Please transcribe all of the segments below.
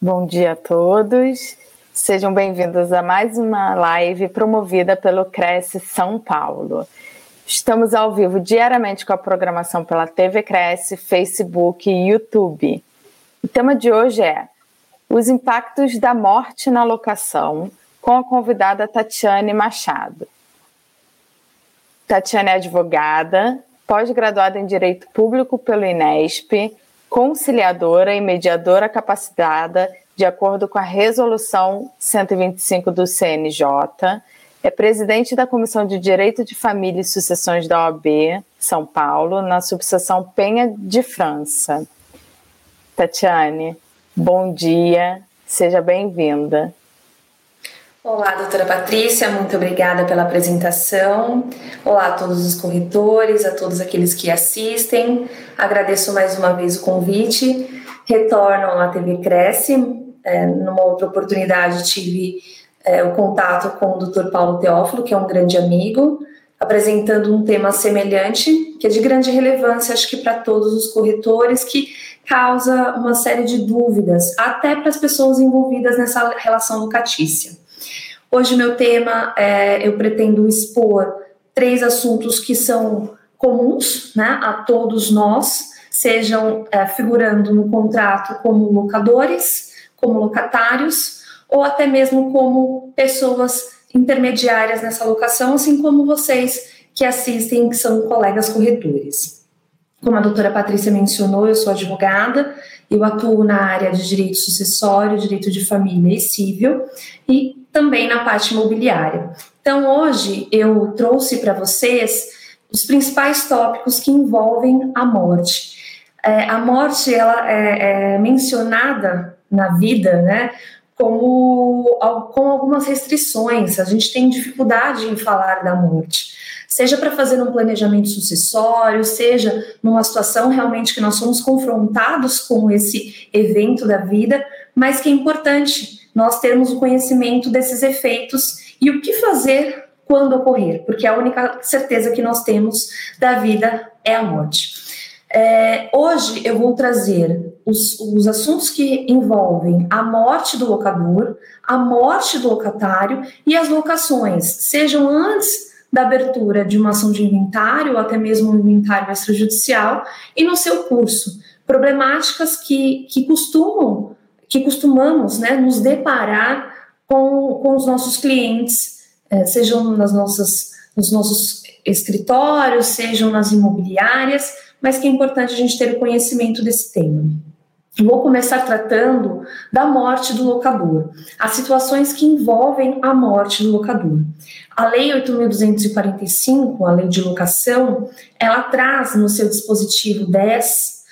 Bom dia a todos. Sejam bem-vindos a mais uma live promovida pelo Cresce São Paulo. Estamos ao vivo diariamente com a programação pela TV Cresce, Facebook e YouTube. O tema de hoje é os impactos da morte na locação, com a convidada Tatiane Machado. Tatiane é advogada, pós-graduada em Direito Público pelo INESP, conciliadora e mediadora capacitada de acordo com a Resolução 125 do CNJ, é presidente da Comissão de Direito de Família e Sucessões da OAB São Paulo, na subseção Penha de França. Tatiane, bom dia, seja bem-vinda. Olá, doutora Patrícia, muito obrigada pela apresentação. Olá a todos os corretores, a todos aqueles que assistem. Agradeço mais uma vez o convite. Retorno à TV Cresce, é, numa outra oportunidade, tive é, o contato com o Dr. Paulo Teófilo, que é um grande amigo, apresentando um tema semelhante, que é de grande relevância, acho que para todos os corretores, que causa uma série de dúvidas, até para as pessoas envolvidas nessa relação locatícia. Hoje, meu tema, é, eu pretendo expor três assuntos que são comuns né, a todos nós, sejam é, figurando no contrato como locadores, como locatários ou até mesmo como pessoas intermediárias nessa locação, assim como vocês que assistem, que são colegas corretores. Como a doutora Patrícia mencionou, eu sou advogada, eu atuo na área de direito sucessório, direito de família e civil e também na parte imobiliária. Então, hoje eu trouxe para vocês os principais tópicos que envolvem a morte. É, a morte ela é, é mencionada na vida, né? Como com algumas restrições, a gente tem dificuldade em falar da morte, seja para fazer um planejamento sucessório, seja numa situação realmente que nós somos confrontados com esse evento da vida, mas que é importante nós termos o conhecimento desses efeitos e o que fazer quando ocorrer, porque a única certeza que nós temos da vida é a morte. É, hoje eu vou trazer os, os assuntos que envolvem a morte do locador, a morte do locatário e as locações, sejam antes da abertura de uma ação de inventário ou até mesmo um inventário extrajudicial e no seu curso. Problemáticas que, que costumam, que costumamos né, nos deparar com, com os nossos clientes, é, sejam nas nossas, nos nossos escritórios, sejam nas imobiliárias, mas que é importante a gente ter o conhecimento desse tema. Vou começar tratando da morte do locador, as situações que envolvem a morte do locador. A Lei 8.245, a Lei de Locação, ela traz no seu dispositivo 10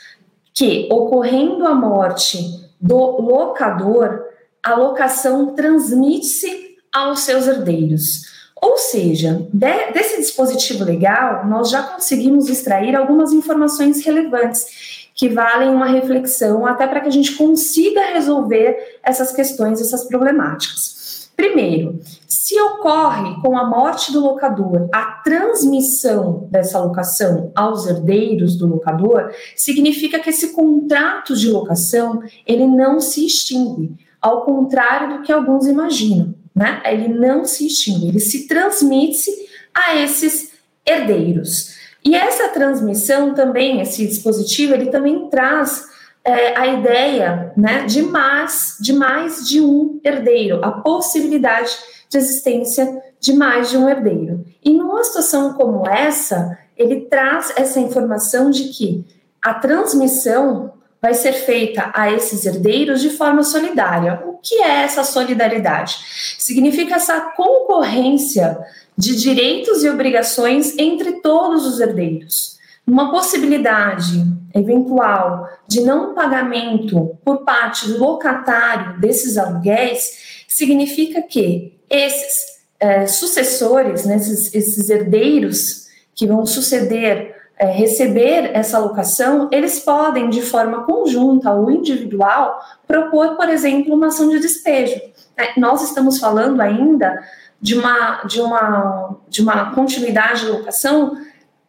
que, ocorrendo a morte do locador, a locação transmite-se aos seus herdeiros. Ou seja, de, desse dispositivo legal, nós já conseguimos extrair algumas informações relevantes que valem uma reflexão até para que a gente consiga resolver essas questões, essas problemáticas. Primeiro, se ocorre com a morte do locador a transmissão dessa locação aos herdeiros do locador, significa que esse contrato de locação ele não se extingue, ao contrário do que alguns imaginam né? Ele não se extingue, ele se transmite a esses herdeiros. E essa transmissão também, esse dispositivo, ele também traz é, a ideia né, de, mais, de mais de um herdeiro, a possibilidade de existência de mais de um herdeiro. E numa situação como essa, ele traz essa informação de que a transmissão vai ser feita a esses herdeiros de forma solidária. O que é essa solidariedade? Significa essa concorrência de direitos e obrigações entre todos os herdeiros. Uma possibilidade eventual de não pagamento por parte do locatário desses aluguéis, significa que esses é, sucessores, né, esses, esses, herdeiros que vão suceder, é, receber essa locação, eles podem, de forma conjunta ou individual, propor, por exemplo, uma ação de despejo. É, nós estamos falando ainda de uma, de uma, de uma continuidade de locação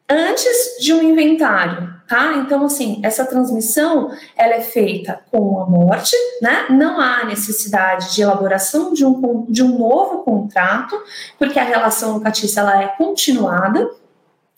antes de um inventário, tá? Então, assim, essa transmissão, ela é feita com a morte, né? Não há necessidade de elaboração de um, de um novo contrato, porque a relação locatícia, ela é continuada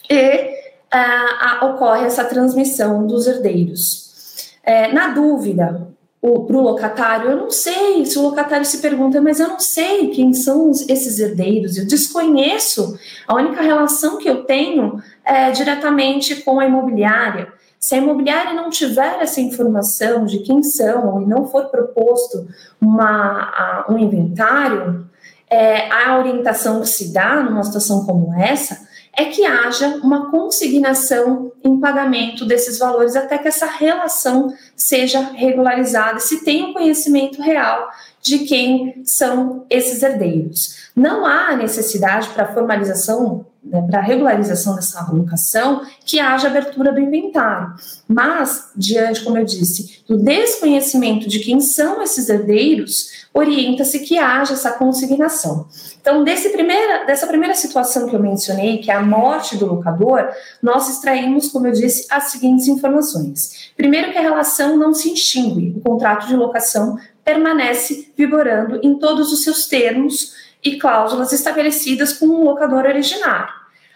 e a, ocorre essa transmissão dos herdeiros. É, na dúvida, para o locatário, eu não sei, se o locatário se pergunta, mas eu não sei quem são esses herdeiros, eu desconheço, a única relação que eu tenho é diretamente com a imobiliária. Se a imobiliária não tiver essa informação de quem são e não for proposto uma, um inventário, é, a orientação que se dá numa situação como essa é que haja uma consignação em pagamento desses valores até que essa relação seja regularizada, se tem um conhecimento real de quem são esses herdeiros. Não há necessidade para formalização, né, para regularização dessa alocação, que haja abertura do inventário. Mas, diante, como eu disse, do desconhecimento de quem são esses herdeiros, orienta-se que haja essa consignação. Então, desse primeira, dessa primeira situação que eu mencionei, que é a morte do locador, nós extraímos, como eu disse, as seguintes informações. Primeiro, que a relação não se extingue, o contrato de locação permanece vigorando em todos os seus termos e cláusulas estabelecidas com o locador originário.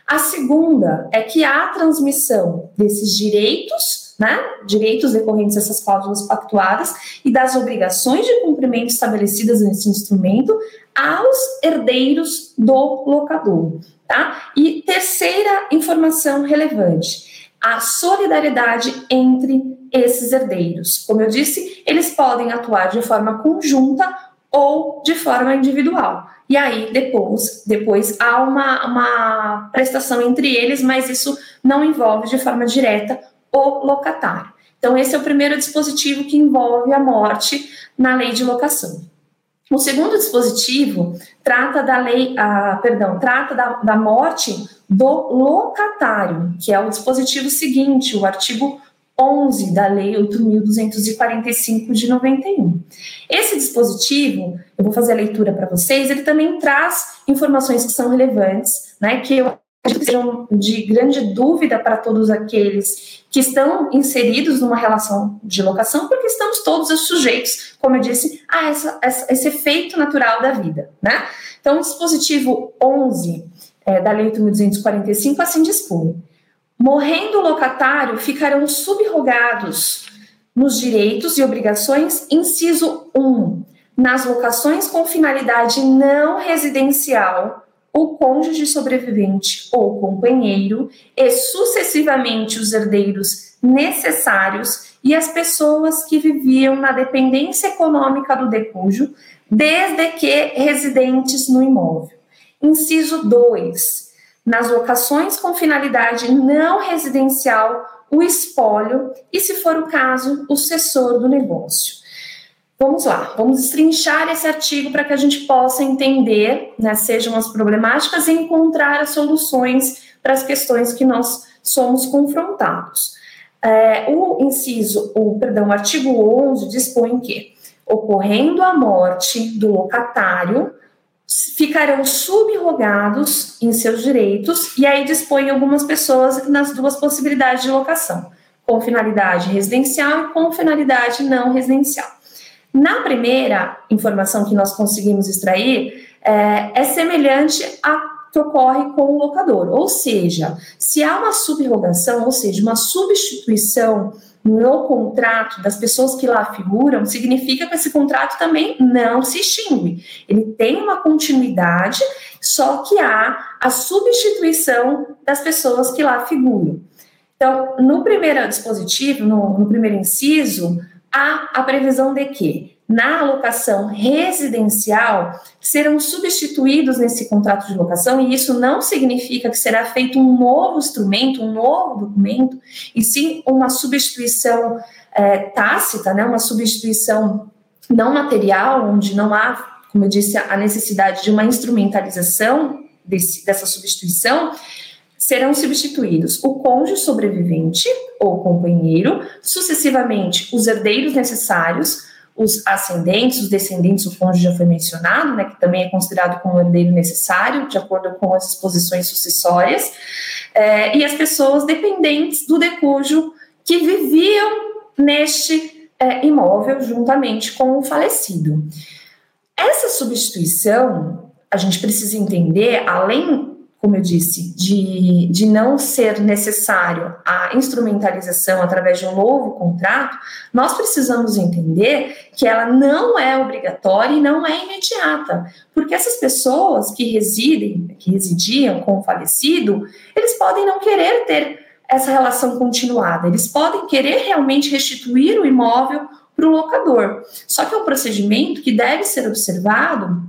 A segunda é que a transmissão desses direitos, né, direitos decorrentes dessas cláusulas pactuadas e das obrigações de cumprimento estabelecidas nesse instrumento aos herdeiros do locador, tá? E terceira informação relevante, a solidariedade entre esses herdeiros. Como eu disse, eles podem atuar de forma conjunta ou de forma individual. E aí, depois, depois há uma, uma prestação entre eles, mas isso não envolve de forma direta o locatário. Então, esse é o primeiro dispositivo que envolve a morte na lei de locação. O segundo dispositivo trata da lei, ah, perdão, trata da, da morte do locatário, que é o dispositivo seguinte, o artigo 11 da Lei 8.245 de 91. Esse dispositivo, eu vou fazer a leitura para vocês, ele também traz informações que são relevantes, né, que eu que sejam de grande dúvida para todos aqueles que estão inseridos numa relação de locação, porque estamos todos sujeitos, como eu disse, a essa, essa, esse efeito natural da vida, né? Então, o dispositivo 11 é, da Lei 8.245 assim dispõe Morrendo o locatário, ficarão subrogados nos direitos e obrigações, inciso 1, nas locações com finalidade não residencial, o cônjuge sobrevivente ou companheiro e sucessivamente os herdeiros necessários e as pessoas que viviam na dependência econômica do decújo, desde que residentes no imóvel. Inciso 2 nas locações com finalidade não residencial, o espólio e, se for o caso, o cessor do negócio. Vamos lá, vamos estrinchar esse artigo para que a gente possa entender, né, sejam as problemáticas e encontrar as soluções para as questões que nós somos confrontados. É, o inciso, o perdão, o artigo 11 dispõe que, ocorrendo a morte do locatário, ficarão subrogados em seus direitos e aí dispõe algumas pessoas nas duas possibilidades de locação, com finalidade residencial e com finalidade não residencial. Na primeira informação que nós conseguimos extrair, é, é semelhante a que ocorre com o locador, ou seja, se há uma subrogação, ou seja, uma substituição no contrato das pessoas que lá figuram, significa que esse contrato também não se extingue. Ele tem uma continuidade, só que há a substituição das pessoas que lá figuram. Então, no primeiro dispositivo, no, no primeiro inciso, há a previsão de que na alocação residencial serão substituídos nesse contrato de locação, e isso não significa que será feito um novo instrumento, um novo documento, e sim uma substituição é, tácita, né, uma substituição não material, onde não há, como eu disse, a necessidade de uma instrumentalização desse, dessa substituição, serão substituídos o cônjuge sobrevivente ou companheiro, sucessivamente os herdeiros necessários, os ascendentes, os descendentes, o cônjuge já foi mencionado, né, que também é considerado como herdeiro necessário, de acordo com as disposições sucessórias, é, e as pessoas dependentes do decújo que viviam neste é, imóvel juntamente com o falecido. Essa substituição, a gente precisa entender, além como eu disse, de, de não ser necessário a instrumentalização através de um novo contrato, nós precisamos entender que ela não é obrigatória e não é imediata, porque essas pessoas que residem, que residiam com o falecido, eles podem não querer ter essa relação continuada, eles podem querer realmente restituir o imóvel para o locador. Só que é um procedimento que deve ser observado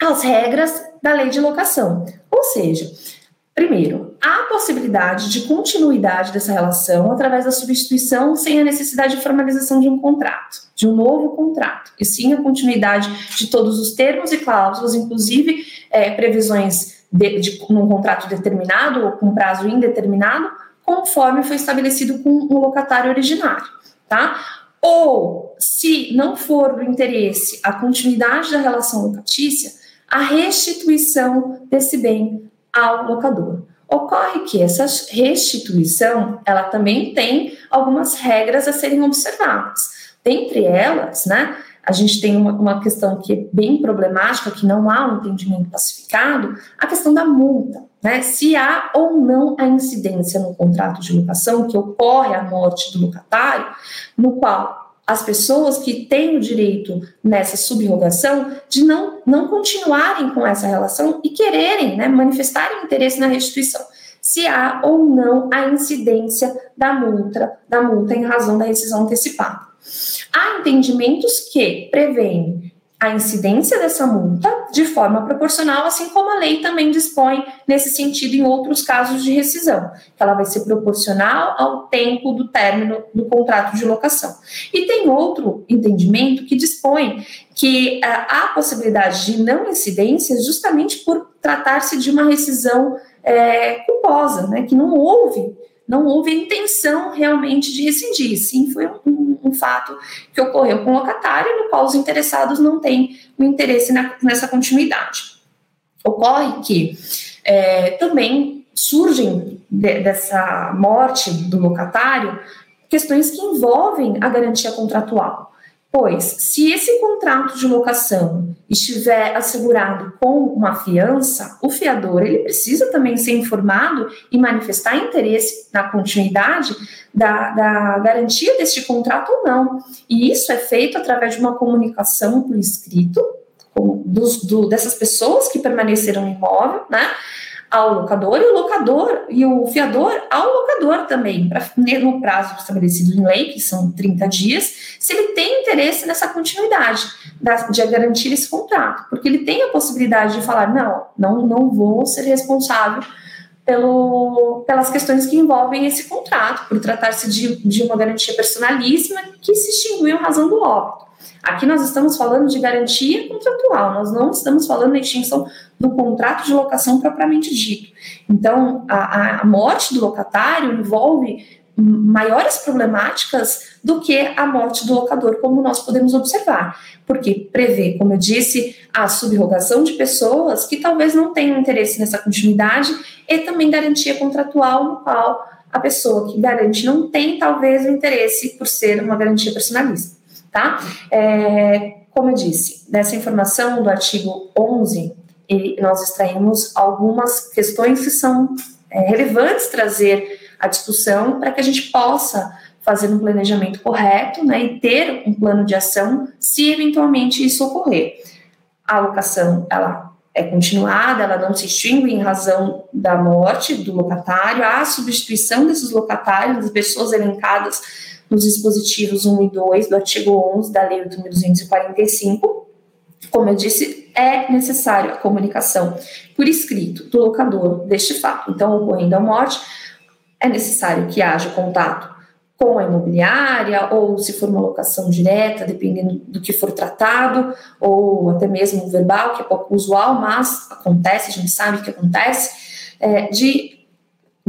as regras da lei de locação. Ou seja, primeiro, há possibilidade de continuidade dessa relação através da substituição sem a necessidade de formalização de um contrato, de um novo contrato, e sim a continuidade de todos os termos e cláusulas, inclusive é, previsões de, de, num contrato determinado ou com prazo indeterminado, conforme foi estabelecido com o locatário originário, tá? Ou, se não for do interesse a continuidade da relação locatícia, a restituição desse bem ao locador. Ocorre que essa restituição, ela também tem algumas regras a serem observadas. Dentre elas, né, a gente tem uma, uma, questão que é bem problemática, que não há um entendimento pacificado, a questão da multa. Né? Se há ou não a incidência no contrato de locação que ocorre a morte do locatário, no qual as pessoas que têm o direito nessa subrogação de não, não continuarem com essa relação e quererem né, manifestarem interesse na restituição, se há ou não a incidência da multa, da multa em razão da rescisão antecipada. Há entendimentos que prevêem a incidência dessa multa de forma proporcional, assim como a lei também dispõe nesse sentido em outros casos de rescisão, que ela vai ser proporcional ao tempo do término do contrato de locação. E tem outro entendimento que dispõe que uh, há possibilidade de não incidência justamente por tratar-se de uma rescisão é, culposa, né, que não houve não houve intenção realmente de rescindir, sim foi um, um, fato que ocorreu com o locatário, no qual os interessados não têm o interesse na, nessa continuidade. Ocorre que é, também surgem de, dessa morte do locatário questões que envolvem a garantia contratual. Pois, se esse contrato de locação estiver assegurado com uma fiança, o fiador ele precisa também ser informado e manifestar interesse na continuidade da, da garantia deste contrato ou não. E isso é feito através de uma comunicação por escrito dos, do, dessas pessoas que permaneceram no imóvel, né? Ao locador e o locador e o fiador ao locador também, pra, no prazo estabelecido em lei, que são 30 dias, se ele tem interesse nessa continuidade da, de garantir esse contrato, porque ele tem a possibilidade de falar, não, não, não vou ser responsável pelo, pelas questões que envolvem esse contrato, por tratar-se de, de uma garantia personalíssima que se extinguiu em razão do óbito. Aqui nós estamos falando de garantia contratual, nós não estamos falando da extinção do contrato de locação propriamente dito. Então, a, a morte do locatário envolve maiores problemáticas do que a morte do locador, como nós podemos observar, porque prevê, como eu disse, a subrogação de pessoas que talvez não tenham interesse nessa continuidade e também garantia contratual no qual a pessoa que garante não tem talvez o interesse por ser uma garantia personalista tá? É, como eu disse, dessa informação do artigo 11, nós extraímos algumas questões que são é, relevantes trazer à discussão para que a gente possa fazer um planejamento correto né, e ter um plano de ação se eventualmente isso ocorrer. A alocação, ela é continuada, ela não se extingue em razão da morte do locatário, a substituição desses locatários, das pessoas elencadas nos dispositivos 1 e 2 do artigo 11 da Lei 8.245. Como eu disse, é necessário a comunicação por escrito do locador deste fato. Então, ocorrendo a morte, é necessário que haja contato com a imobiliária, ou se for uma locação direta, dependendo do que for tratado, ou até mesmo verbal, que é pouco usual, mas acontece, a gente sabe que acontece, é, de,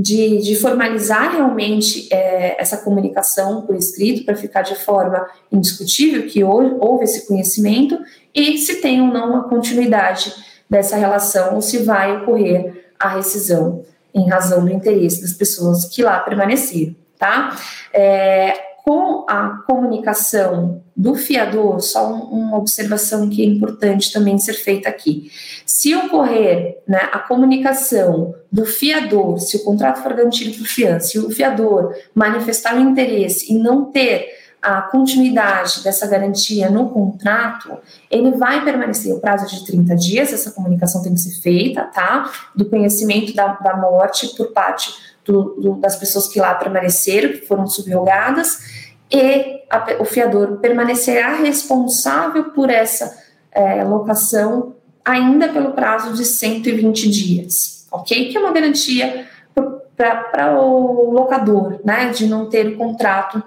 de, de, formalizar realmente é, essa comunicação por escrito, para ficar de forma indiscutível que houve esse conhecimento, e se tem ou não a continuidade dessa relação, ou se vai ocorrer a rescisão em razão do interesse das pessoas que lá permaneceram tá? É, com a comunicação do fiador, só um, uma observação que é importante também ser feita aqui. Se ocorrer né, a comunicação do fiador, se o contrato for garantido por fiança, se o fiador manifestar o interesse e não ter a continuidade dessa garantia no contrato, ele vai permanecer o prazo de 30 dias, essa comunicação tem que ser feita, tá? Do conhecimento da, da morte por parte do, do, das pessoas que lá permaneceram, que foram subrogadas, e a, o fiador permanecerá responsável por essa é, locação ainda pelo prazo de 120 dias, ok? Que é uma garantia para o locador, né, de não ter o contrato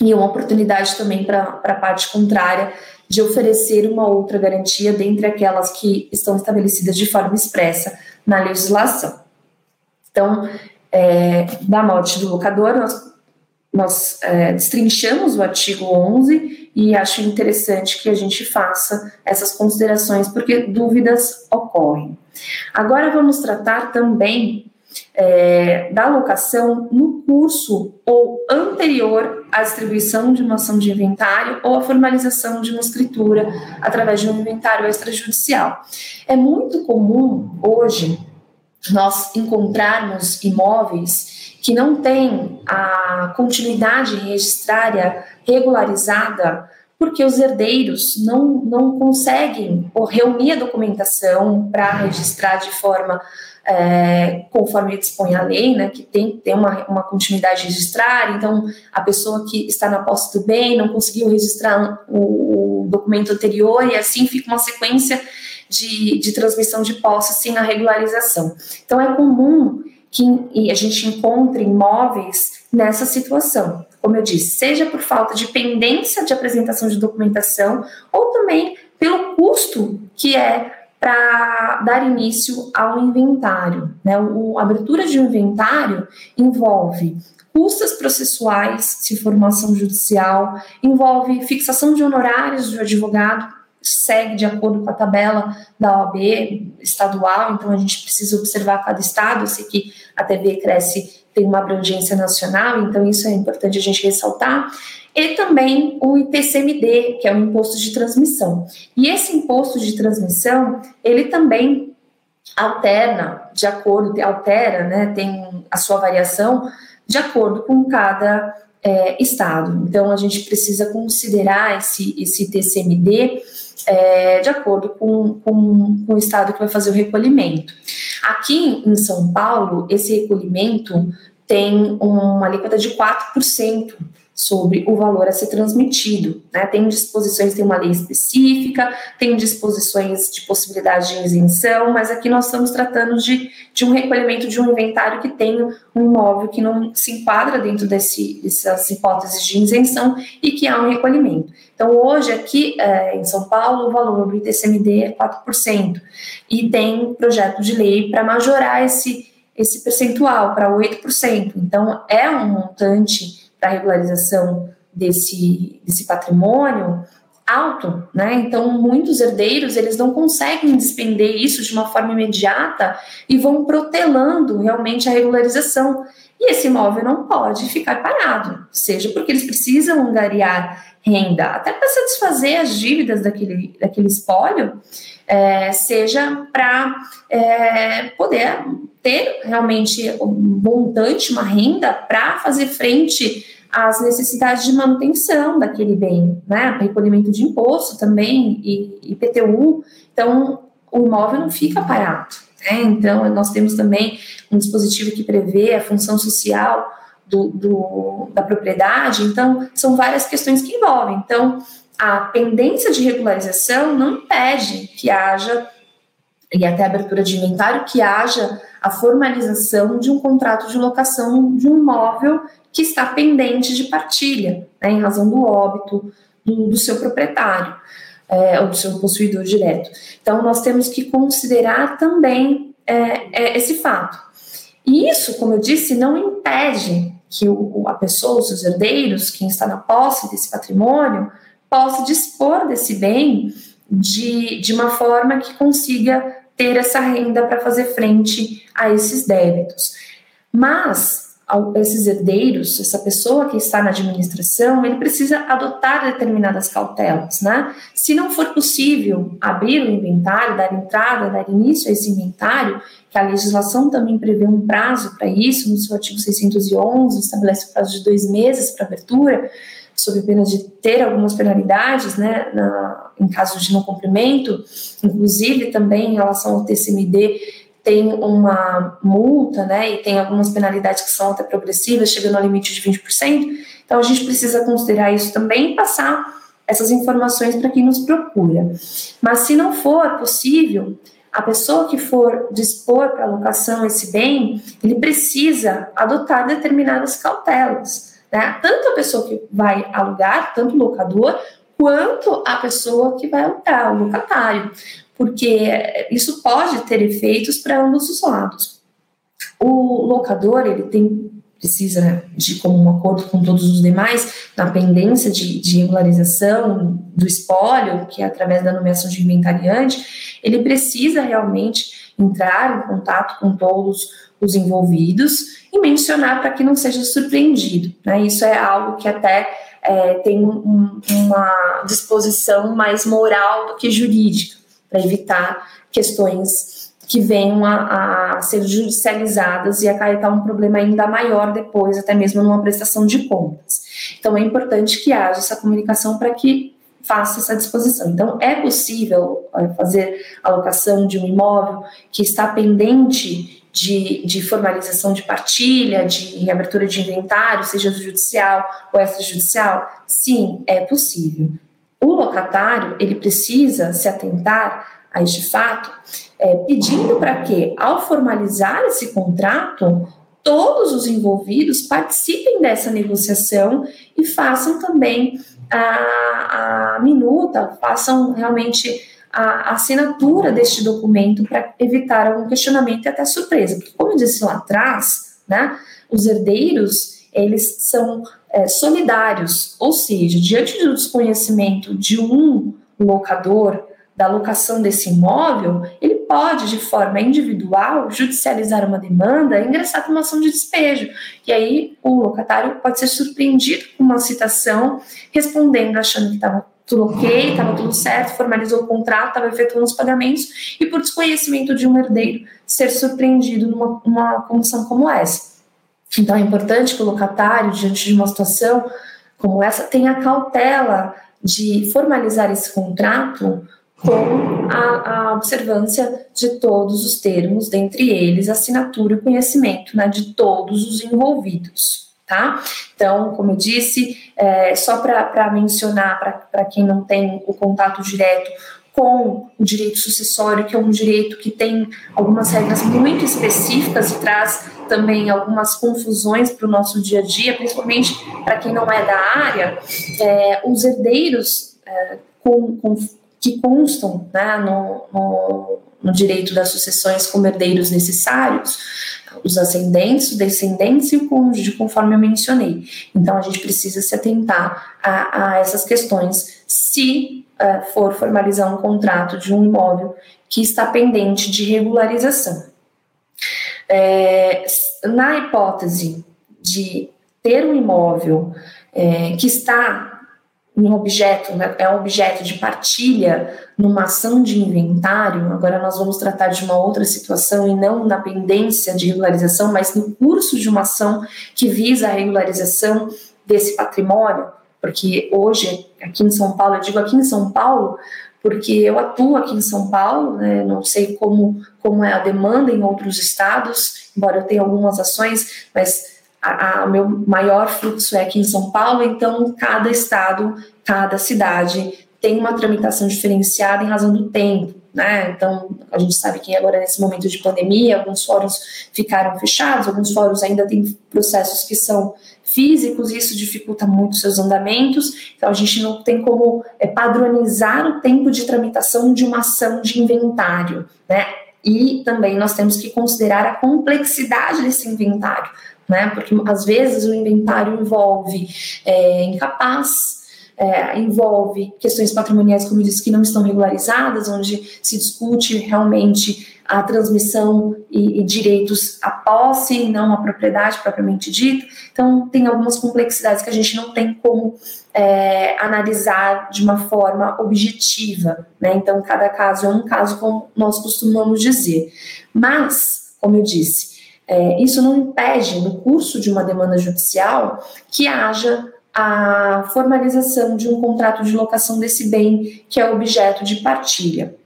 e uma oportunidade também para a parte contrária de oferecer uma outra garantia dentre aquelas que estão estabelecidas de forma expressa na legislação. Então, é, da morte do locador, nós, nós é, destrinchamos o artigo 11 e acho interessante que a gente faça essas considerações, porque dúvidas ocorrem. Agora vamos tratar também é, da alocação no curso ou anterior à distribuição de uma ação de inventário ou à formalização de uma escritura através de um inventário extrajudicial. É muito comum hoje nós encontrarmos imóveis que não têm a continuidade registrária regularizada porque os herdeiros não, não conseguem reunir a documentação para registrar de forma é, conforme dispõe a lei, né, que tem que ter uma, uma continuidade registrar, então a pessoa que está na posse do bem não conseguiu registrar o, o documento anterior e assim fica uma sequência de, de transmissão de posse sem a regularização. Então é comum que a gente encontre imóveis nessa situação, como eu disse, seja por falta de pendência de apresentação de documentação ou também pelo custo que é para dar início ao inventário. Né? O, a abertura de um inventário envolve custas processuais, se formação judicial, envolve fixação de honorários do advogado, segue de acordo com a tabela da OAB estadual, então a gente precisa observar cada estado. Sei que a TV Cresce tem uma abrangência nacional, então isso é importante a gente ressaltar. E também o IPCMD, que é o imposto de transmissão. E esse imposto de transmissão, ele também alterna de acordo, altera, né, tem a sua variação de acordo com cada é, estado. Então, a gente precisa considerar esse, esse TCMD é, de acordo com, com, com, o estado que vai fazer o recolhimento. Aqui em São Paulo, esse recolhimento tem uma alíquota de 4% sobre o valor a ser transmitido. Né? Tem disposições, tem uma lei específica, tem disposições de possibilidade de isenção, mas aqui nós estamos tratando de, de um recolhimento de um inventário que tem um imóvel que não se enquadra dentro desse, dessas hipóteses de isenção e que há um recolhimento. Então, hoje, aqui é, em São Paulo, o valor do ITCMD é 4%, e tem projeto de lei para majorar esse, esse percentual para 8%. Então, é um montante para regularização desse, desse patrimônio alto, né? Então, muitos herdeiros, eles não conseguem despender isso de uma forma imediata e vão protelando realmente a regularização. E esse imóvel não pode ficar parado, seja porque eles precisam angariar renda, até para satisfazer as dívidas daquele, daquele espólio, é, seja para é, poder ter realmente um montante, uma renda para fazer frente as necessidades de manutenção daquele bem, né? Recolhimento de imposto também e IPTU. Então, o imóvel não fica parado. Né? Então, nós temos também um dispositivo que prevê a função social do, do, da propriedade. Então, são várias questões que envolvem. Então, a pendência de regularização não impede que haja, e até abertura de inventário, que haja a formalização de um contrato de locação de um imóvel que está pendente de partilha, né, em razão do óbito do, do seu proprietário é, ou do seu possuidor direto. Então, nós temos que considerar também é, é, esse fato. E isso, como eu disse, não impede que o, a pessoa, os seus herdeiros, quem está na posse desse patrimônio, possa dispor desse bem de, de uma forma que consiga ter essa renda para fazer frente a esses débitos. Mas esses herdeiros, essa pessoa que está na administração, ele precisa adotar determinadas cautelas, né? Se não for possível abrir o inventário, dar entrada, dar início a esse inventário, que a legislação também prevê um prazo para isso, no seu artigo 611 estabelece o prazo de dois meses para abertura, sob pena de ter algumas penalidades, né, na, em caso de não cumprimento, inclusive também em relação ao TCMD, tem uma multa, né, e tem algumas penalidades que são até progressivas, chegando ao limite de 20%. Então, a gente precisa considerar isso também e passar essas informações para quem nos procura. Mas, se não for possível, a pessoa que for dispor para alocação esse bem, ele precisa adotar determinadas cautelas. Né? Tanto a pessoa que vai alugar, tanto o locador, quanto a pessoa que vai alugar, o locatário porque isso pode ter efeitos para ambos os lados. O locador, ele tem precisa de comum acordo com todos os demais, na pendência de, de, regularização do espólio, que é através da nomeação de inventariante, ele precisa realmente entrar em contato com todos os envolvidos e mencionar para que não seja surpreendido. Né? Isso é algo que até é, tem um, uma disposição mais moral do que jurídica para evitar questões que venham a, a, ser judicializadas e acarretar um problema ainda maior depois, até mesmo numa prestação de contas. Então, é importante que haja essa comunicação para que faça essa disposição. Então, é possível é, fazer alocação de um imóvel que está pendente de, de, formalização de partilha, de abertura de inventário, seja judicial ou extrajudicial? Sim, é possível. O locatário ele precisa se atentar a este fato, é, pedindo para que, ao formalizar esse contrato, todos os envolvidos participem dessa negociação e façam também a, a minuta, façam realmente a, assinatura deste documento para evitar algum questionamento e até surpresa. Porque, como eu disse lá atrás, né, os herdeiros eles são é, solidários, ou seja, diante do desconhecimento de um locador da locação desse imóvel, ele pode, de forma individual, judicializar uma demanda e ingressar com uma ação de despejo. E aí o locatário pode ser surpreendido com uma citação, respondendo, achando que estava tudo ok, estava tudo certo, formalizou o contrato, estava efetuando os pagamentos, e por desconhecimento de um herdeiro, ser surpreendido numa, numa condição como essa. Então é importante que o locatário, diante de uma situação como essa, tenha a cautela de formalizar esse contrato com a, a, observância de todos os termos, dentre eles assinatura e conhecimento né, de todos os envolvidos. Tá? Então, como eu disse, é, só para mencionar, para quem não tem o contato direto, com o direito sucessório, que é um direito que tem algumas regras muito específicas e traz também algumas confusões para o nosso dia a dia, principalmente para quem não é da área, é, os herdeiros é, com, com, que constam né, no, no, no direito das sucessões como herdeiros necessários, os ascendentes, os descendentes e o cônjuge, conforme eu mencionei. Então, a gente precisa se atentar a, a essas questões se uh, for formalizar um contrato de um imóvel que está pendente de regularização. É, na hipótese de ter um imóvel é, que está um objeto, né, é um objeto de partilha numa ação de inventário, agora nós vamos tratar de uma outra situação e não na pendência de regularização, mas no curso de uma ação que visa a regularização desse patrimônio, porque hoje, aqui em São Paulo, eu digo aqui em São Paulo, porque eu atuo aqui em São Paulo, né, não sei como, como é a demanda em outros estados, embora eu tenha algumas ações, mas o meu maior fluxo é aqui em São Paulo, então cada estado, cada cidade tem uma tramitação diferenciada em razão do tempo. Né? Então, a gente sabe que agora, nesse momento de pandemia, alguns fóruns ficaram fechados, alguns fóruns ainda têm processos que são físicos, e isso dificulta muito seus andamentos. Então, a gente não tem como é, padronizar o tempo de tramitação de uma ação de inventário. Né? E também nós temos que considerar a complexidade desse inventário, né? porque às vezes o inventário envolve é, incapaz é, envolve questões patrimoniais, como eu disse, que não estão regularizadas, onde se discute realmente a transmissão e, e direitos à posse, e não à propriedade propriamente dita. Então, tem algumas complexidades que a gente não tem como é, analisar de uma forma objetiva. Né? Então, cada caso é um caso, como nós costumamos dizer. Mas, como eu disse, é, isso não impede, no curso de uma demanda judicial, que haja a formalização de um contrato de locação desse bem que é objeto de partilha.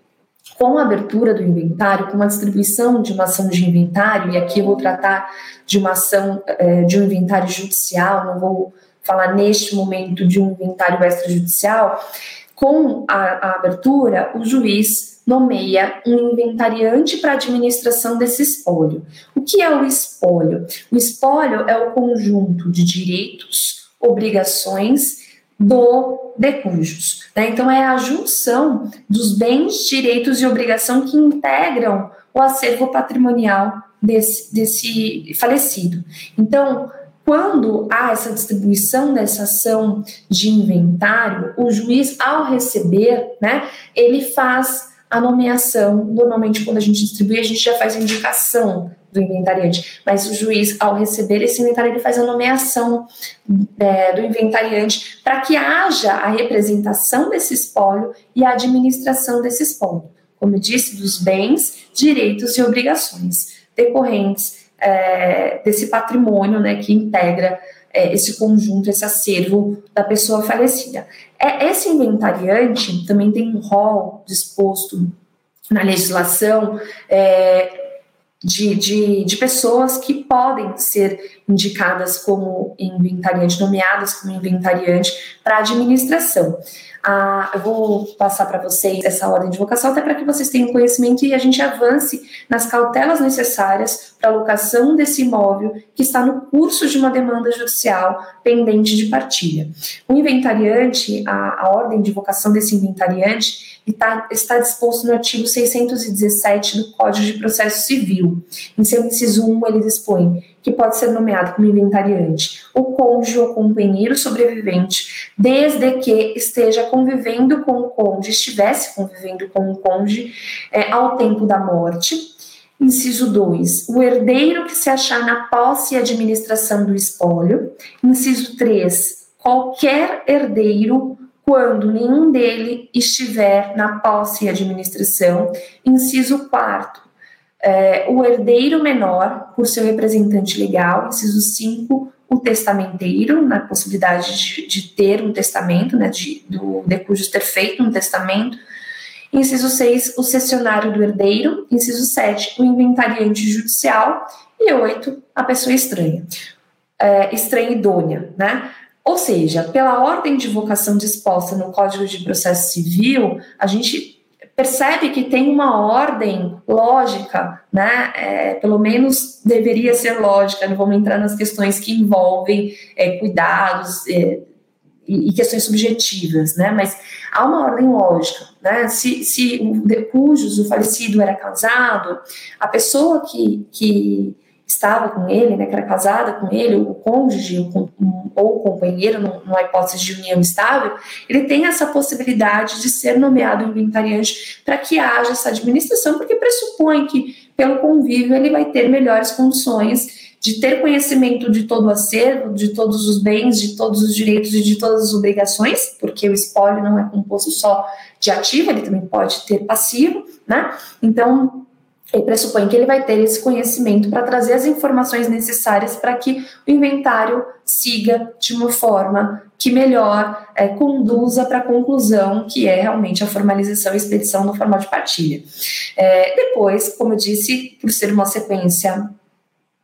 Com a abertura do inventário, com a distribuição de uma ação de inventário, e aqui eu vou tratar de uma ação é, de um inventário judicial, não vou falar neste momento de um inventário extrajudicial, com a, a abertura, o juiz nomeia um inventariante para administração desse espólio. O que é o espólio? O espólio é o conjunto de direitos obrigações do decujus. Né? Então, é a junção dos bens, direitos e obrigação que integram o acervo patrimonial desse, desse falecido. Então, quando há essa distribuição dessa ação de inventário, o juiz, ao receber, né, ele faz a nomeação. Normalmente, quando a gente distribui, a gente já faz a indicação do inventariante, mas o juiz, ao receber esse inventário, ele faz a nomeação é, do inventariante para que haja a representação desse espólio e a administração desse espólio, como disse, dos bens, direitos e obrigações decorrentes é, desse patrimônio né, que integra é, esse conjunto, esse acervo da pessoa falecida. É, esse inventariante também tem um rol disposto na legislação é, de, de, de, pessoas que podem ser indicadas como inventariante, nomeadas como inventariante para a administração. Ah, eu vou passar para vocês essa ordem de vocação, até para que vocês tenham conhecimento e a gente avance nas cautelas necessárias para a locação desse imóvel que está no curso de uma demanda judicial pendente de partilha. O inventariante, a, a ordem de vocação desse inventariante está, está disposto no artigo 617 do Código de Processo Civil. Em seu inciso 1, ele dispõe que pode ser nomeado como inventariante o cônjuge ou companheiro sobrevivente, desde que esteja convivendo com o cônjuge, estivesse convivendo com o cônjuge é, ao tempo da morte. Inciso 2, o herdeiro que se achar na posse e administração do espólio. Inciso 3, qualquer herdeiro quando nenhum dele estiver na posse e administração. Inciso 4, é, o herdeiro menor por seu representante legal, inciso 5, o testamenteiro, na possibilidade de, de ter um testamento, né, de, do decujus ter feito um testamento, inciso 6, o cessionário do herdeiro, inciso 7, o inventariante judicial, e 8, a pessoa estranha, é, estranha idônea, né? Ou seja, pela ordem de vocação disposta no Código de Processo Civil, a gente percebe que tem uma ordem lógica, né? É, pelo menos deveria ser lógica, não vamos entrar nas questões que envolvem é, cuidados é, e, questões subjetivas, né? Mas há uma ordem lógica, né? Se, se o, cujos o falecido era casado, a pessoa que, que estava com ele, né, que era casada com ele, o cônjuge ou companheiro, numa hipótese de união estável, ele tem essa possibilidade de ser nomeado inventariante para que haja essa administração, porque pressupõe que, pelo convívio, ele vai ter melhores condições de ter conhecimento de todo o acervo, de todos os bens, de todos os direitos e de todas as obrigações, porque o espólio não é composto só de ativo, ele também pode ter passivo, né? Então, ele pressupõe que ele vai ter esse conhecimento para trazer as informações necessárias para que o inventário siga de uma forma que melhor é, conduza para a conclusão, que é realmente a formalização e expedição no formal de partilha. É, depois, como eu disse, por ser uma sequência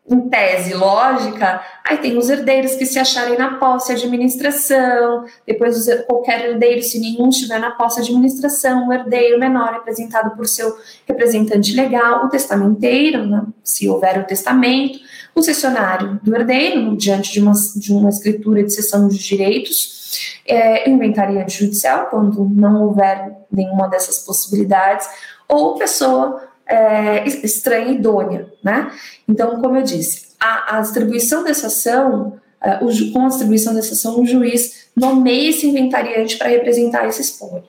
em tese lógica, aí tem os herdeiros que se acharem na posse administração, depois qualquer herdeiro, se nenhum estiver na posse administração, o herdeiro menor representado por seu representante legal, o testamenteiro, né, se houver o testamento, o cessionário do herdeiro, diante de uma, de uma escritura de cessão de direitos, é, inventariante judicial, quando não houver nenhuma dessas possibilidades, ou pessoa é, estranha idônea, né? Então, como eu disse, a, a distribuição dessa ação, uh, o, com a distribuição dessa ação, o juiz nomeia esse inventariante para representar esse espólio.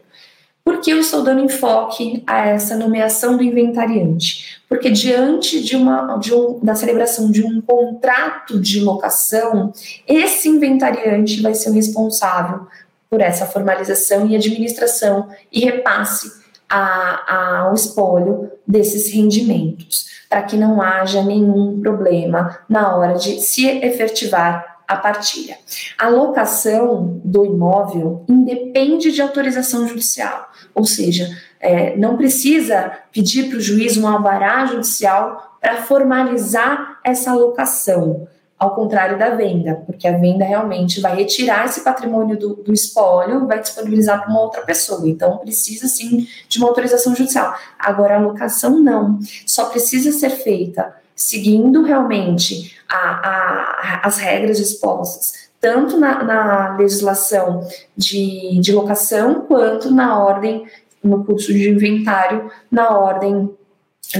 Por que eu estou dando enfoque a essa nomeação do inventariante? Porque diante de uma, de um, da celebração de um contrato de locação, esse inventariante vai ser o responsável por essa formalização e administração e repasse a, ao espólio desses rendimentos, para que não haja nenhum problema na hora de se efetivar a partilha. A locação do imóvel independe de autorização judicial, ou seja, é, não precisa pedir para o juiz um alvará judicial para formalizar essa locação ao contrário da venda, porque a venda realmente vai retirar esse patrimônio do, do espólio, vai disponibilizar para uma outra pessoa. Então, precisa sim de uma autorização judicial. Agora, a locação não, só precisa ser feita seguindo realmente a, a, as regras expostas, tanto na, na legislação de, de locação, quanto na ordem, no curso de inventário, na ordem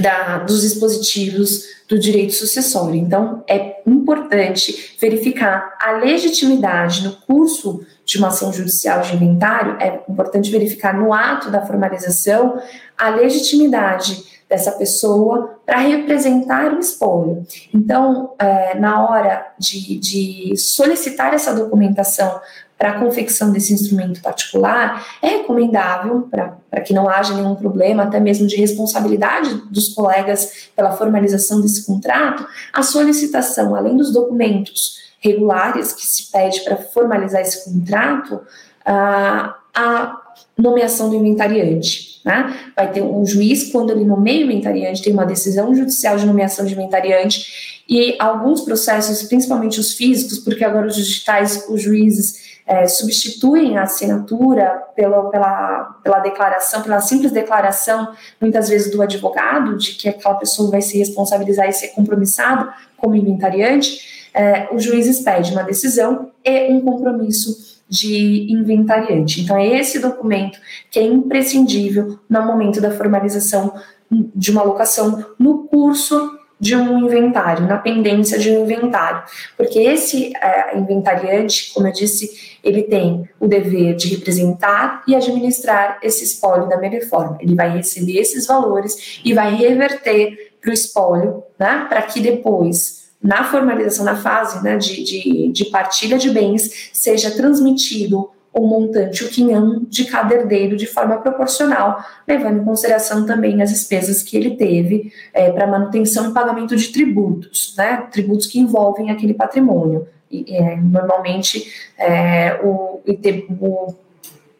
da, dos dispositivos do direito sucessório. Então, é importante verificar a legitimidade no curso de uma ação judicial de inventário, é importante verificar no ato da formalização a legitimidade dessa pessoa para representar o espólio. Então, é, na hora de, de solicitar essa documentação para a confecção desse instrumento particular, é recomendável, para que não haja nenhum problema, até mesmo de responsabilidade dos colegas pela formalização desse contrato, a solicitação, além dos documentos regulares que se pede para formalizar esse contrato, a, a nomeação do inventariante. Né? Vai ter um juiz, quando ele nomeia o inventariante, tem uma decisão judicial de nomeação de inventariante, e alguns processos, principalmente os físicos, porque agora os digitais, os juízes é, substituem a assinatura pela, pela, pela declaração, pela simples declaração, muitas vezes do advogado, de que aquela pessoa vai se responsabilizar e ser compromissado como inventariante, é, o juiz expede uma decisão e um compromisso de inventariante. Então, é esse documento que é imprescindível no momento da formalização de uma locação no curso de um inventário, na pendência de um inventário, porque esse é, inventariante, como eu disse, ele tem o dever de representar e administrar esse espólio da melhor forma. Ele vai receber esses valores e vai reverter para o espólio, né, para que depois na formalização, na fase né, de, de, de partilha de bens, seja transmitido o montante, o quinhão de cada herdeiro de forma proporcional, levando em consideração também as despesas que ele teve é, para manutenção e pagamento de tributos, né, tributos que envolvem aquele patrimônio. E, é, normalmente é, o, IT, o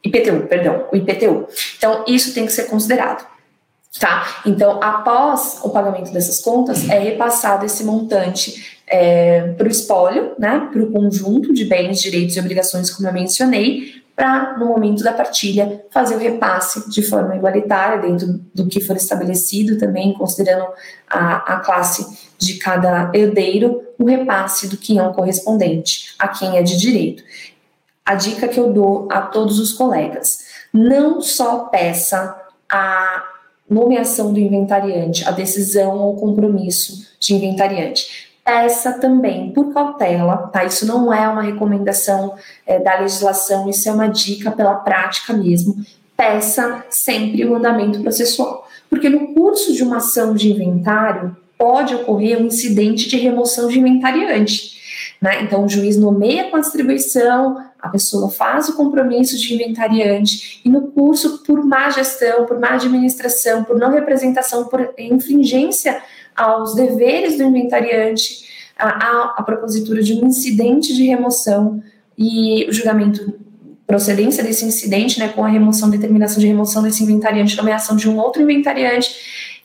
IPTU, perdão, o IPTU. Então, isso tem que ser considerado. Tá? Então, após o pagamento dessas contas, é repassado esse montante é, para o espólio, né, para o conjunto de bens, direitos e obrigações, como eu mencionei, para, no momento da partilha, fazer o repasse de forma igualitária, dentro do que for estabelecido também, considerando a, a classe de cada herdeiro, o repasse do quinhão correspondente a quem é de direito. A dica que eu dou a todos os colegas: não só peça a nomeação do inventariante, a decisão ou compromisso de inventariante. Peça também por cautela, tá? Isso não é uma recomendação é, da legislação, isso é uma dica pela prática mesmo. Peça sempre o andamento processual, porque no curso de uma ação de inventário pode ocorrer um incidente de remoção de inventariante. Né? Então, o juiz nomeia com a distribuição, a pessoa faz o compromisso de inventariante e no curso, por má gestão, por má administração, por não representação, por infringência aos deveres do inventariante, a propositura de um incidente de remoção e o julgamento procedência desse incidente, né, com a remoção, determinação de remoção desse inventariante, nomeação de um outro inventariante,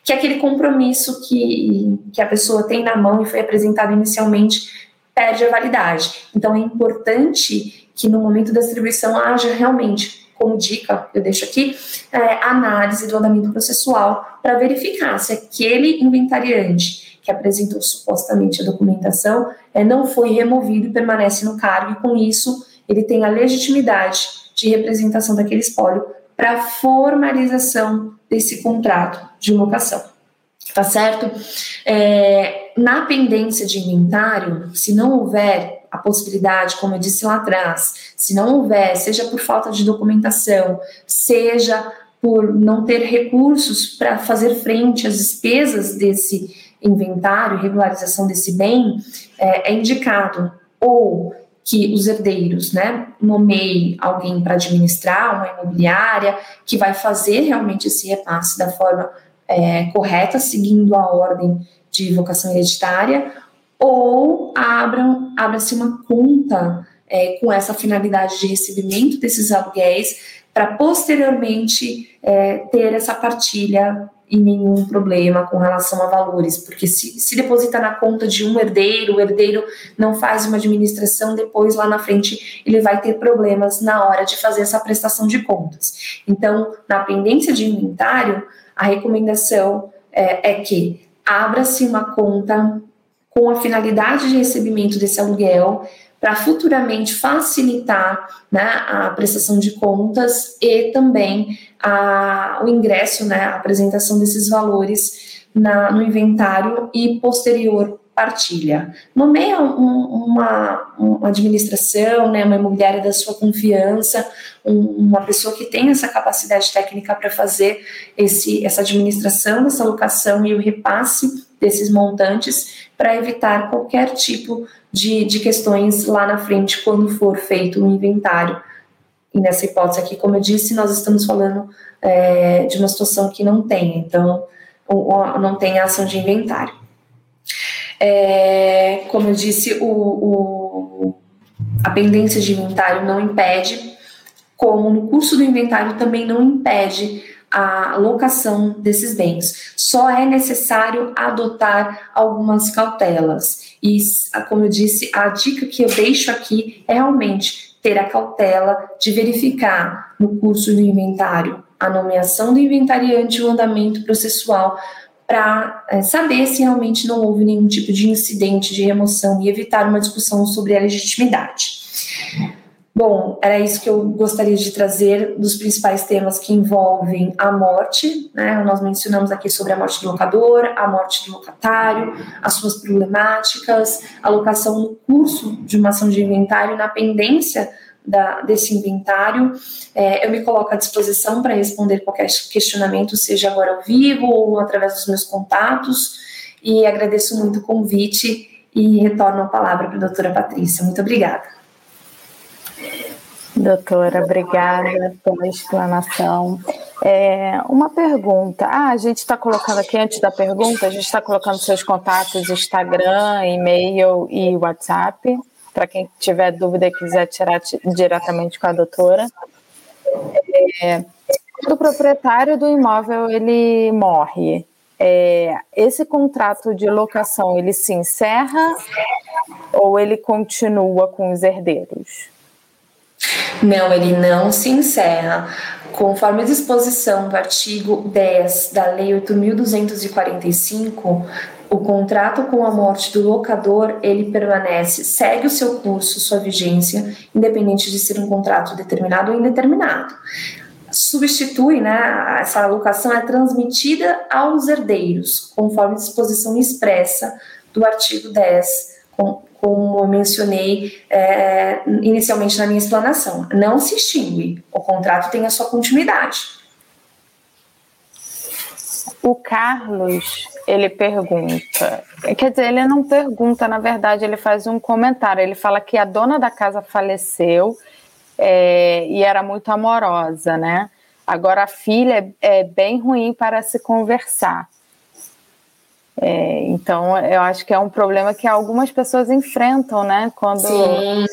que aquele compromisso que, que a pessoa tem na mão e foi apresentado inicialmente perde a validade. Então é importante que no momento da distribuição haja realmente, como dica, eu deixo aqui, é, análise do andamento processual para verificar se aquele inventariante que apresentou supostamente a documentação é, não foi removido e permanece no cargo, e com isso ele tem a legitimidade de representação daquele espólio para formalização desse contrato de locação. Tá certo? É, na pendência de inventário, se não houver a possibilidade, como eu disse lá atrás, se não houver, seja por falta de documentação, seja por não ter recursos para fazer frente às despesas desse inventário, regularização desse bem, é, é indicado ou que os herdeiros, né, nomeiem alguém para administrar uma imobiliária que vai fazer realmente esse repasse da forma é, correta, seguindo a ordem de vocação hereditária, ou abram, abra-se uma conta é, com essa finalidade de recebimento desses aluguéis para posteriormente é, ter essa partilha e nenhum problema com relação a valores, porque se, se deposita na conta de um herdeiro, o herdeiro não faz uma administração, depois lá na frente ele vai ter problemas na hora de fazer essa prestação de contas. Então, na pendência de inventário, a recomendação é, é que abra-se uma conta com a finalidade de recebimento desse aluguel para futuramente facilitar né, a prestação de contas e também a, o ingresso, né, a apresentação desses valores na, no inventário e posterior partilha. Nomeia um, uma, uma administração, né, uma imobiliária da sua confiança, um, uma pessoa que tem essa capacidade técnica para fazer esse, essa administração dessa locação e o repasse desses montantes para evitar qualquer tipo de, de questões lá na frente quando for feito o um inventário. E nessa hipótese aqui, como eu disse, nós estamos falando é, de uma situação que não tem, então não tem ação de inventário. É, como eu disse, o, o, a pendência de inventário não impede, como no curso do inventário também não impede a locação desses bens. Só é necessário adotar algumas cautelas. E, como eu disse, a dica que eu deixo aqui é realmente ter a cautela de verificar no curso do inventário a nomeação do inventariante e o andamento processual para é, saber se realmente não houve nenhum tipo de incidente de remoção e evitar uma discussão sobre a legitimidade. Bom, era isso que eu gostaria de trazer dos principais temas que envolvem a morte. Né? Nós mencionamos aqui sobre a morte do locador, a morte do locatário, as suas problemáticas, a locação no curso de uma ação de inventário na pendência da, desse inventário. É, eu me coloco à disposição para responder qualquer questionamento, seja agora ao vivo ou através dos meus contatos. E agradeço muito o convite e retorno a palavra para a doutora Patrícia. Muito obrigada. Doutora, obrigada pela explanação. É, uma pergunta. Ah, a gente está colocando aqui, antes da pergunta, a gente está colocando seus contatos Instagram, e-mail e WhatsApp, para quem tiver dúvida e quiser tirar diretamente com a doutora. É, o proprietário do imóvel ele morre, é, esse contrato de locação ele se encerra ou ele continua com os herdeiros? Não, ele não se encerra. Conforme a disposição do artigo 10 da Lei 8.245, o contrato com a morte do locador ele permanece, segue o seu curso, sua vigência, independente de ser um contrato determinado ou indeterminado. Substitui, né, essa alocação é transmitida aos herdeiros, conforme disposição expressa do artigo 10 como eu mencionei é, inicialmente na minha explanação. Não se extingue, o contrato tem a sua continuidade. O Carlos, ele pergunta, quer dizer, ele não pergunta, na verdade, ele faz um comentário. Ele fala que a dona da casa faleceu é, e era muito amorosa, né? Agora a filha é, é bem ruim para se conversar. É, então, eu acho que é um problema que algumas pessoas enfrentam, né? Quando. Sim.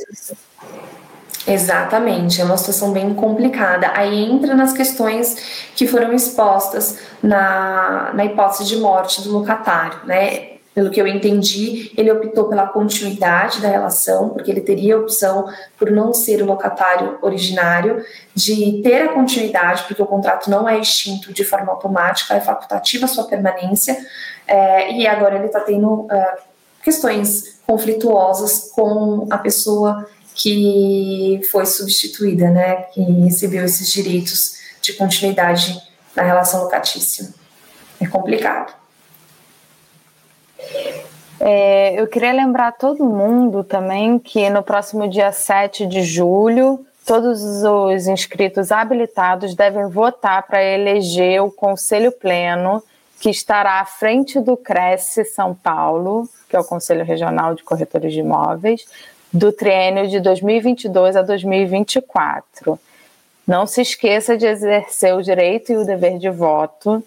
Exatamente, é uma situação bem complicada. Aí entra nas questões que foram expostas na, na hipótese de morte do locatário, né? Pelo que eu entendi, ele optou pela continuidade da relação, porque ele teria a opção, por não ser o locatário originário, de ter a continuidade, porque o contrato não é extinto de forma automática, é facultativa a sua permanência, é, e agora ele está tendo é, questões conflituosas com a pessoa que foi substituída, né, que recebeu esses direitos de continuidade na relação locatícia. É complicado. É, eu queria lembrar todo mundo também que no próximo dia 7 de julho, todos os inscritos habilitados devem votar para eleger o Conselho Pleno, que estará à frente do Cresce São Paulo, que é o Conselho Regional de Corretores de Imóveis, do triênio de 2022 a 2024. Não se esqueça de exercer o direito e o dever de voto.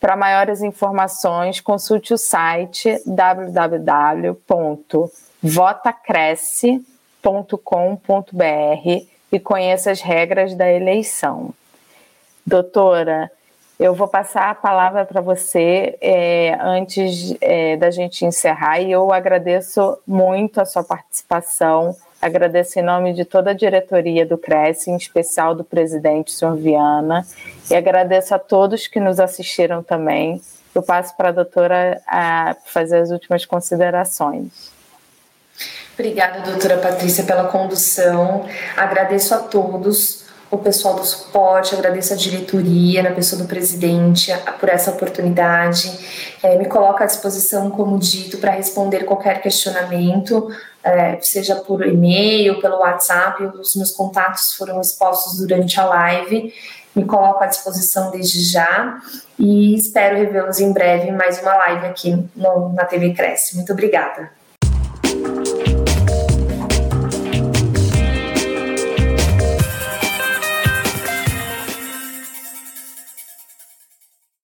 Para maiores informações, consulte o site www.votacresce.com.br e conheça as regras da eleição. Doutora, eu vou passar a palavra para você é, antes é, da gente encerrar e eu agradeço muito a sua participação. Agradeço em nome de toda a diretoria do Cresce, em especial do presidente, senhor Viana, e agradeço a todos que nos assistiram também. Eu passo para a doutora a fazer as últimas considerações. Obrigada, doutora Patrícia, pela condução. Agradeço a todos o pessoal do suporte, agradeço a diretoria, na pessoa do presidente, por essa oportunidade. É, me coloco à disposição, como dito, para responder qualquer questionamento, é, seja por e-mail, pelo WhatsApp, os meus contatos foram expostos durante a live. Me coloco à disposição desde já e espero revê-los em breve em mais uma live aqui no, na TV Cresce. Muito obrigada.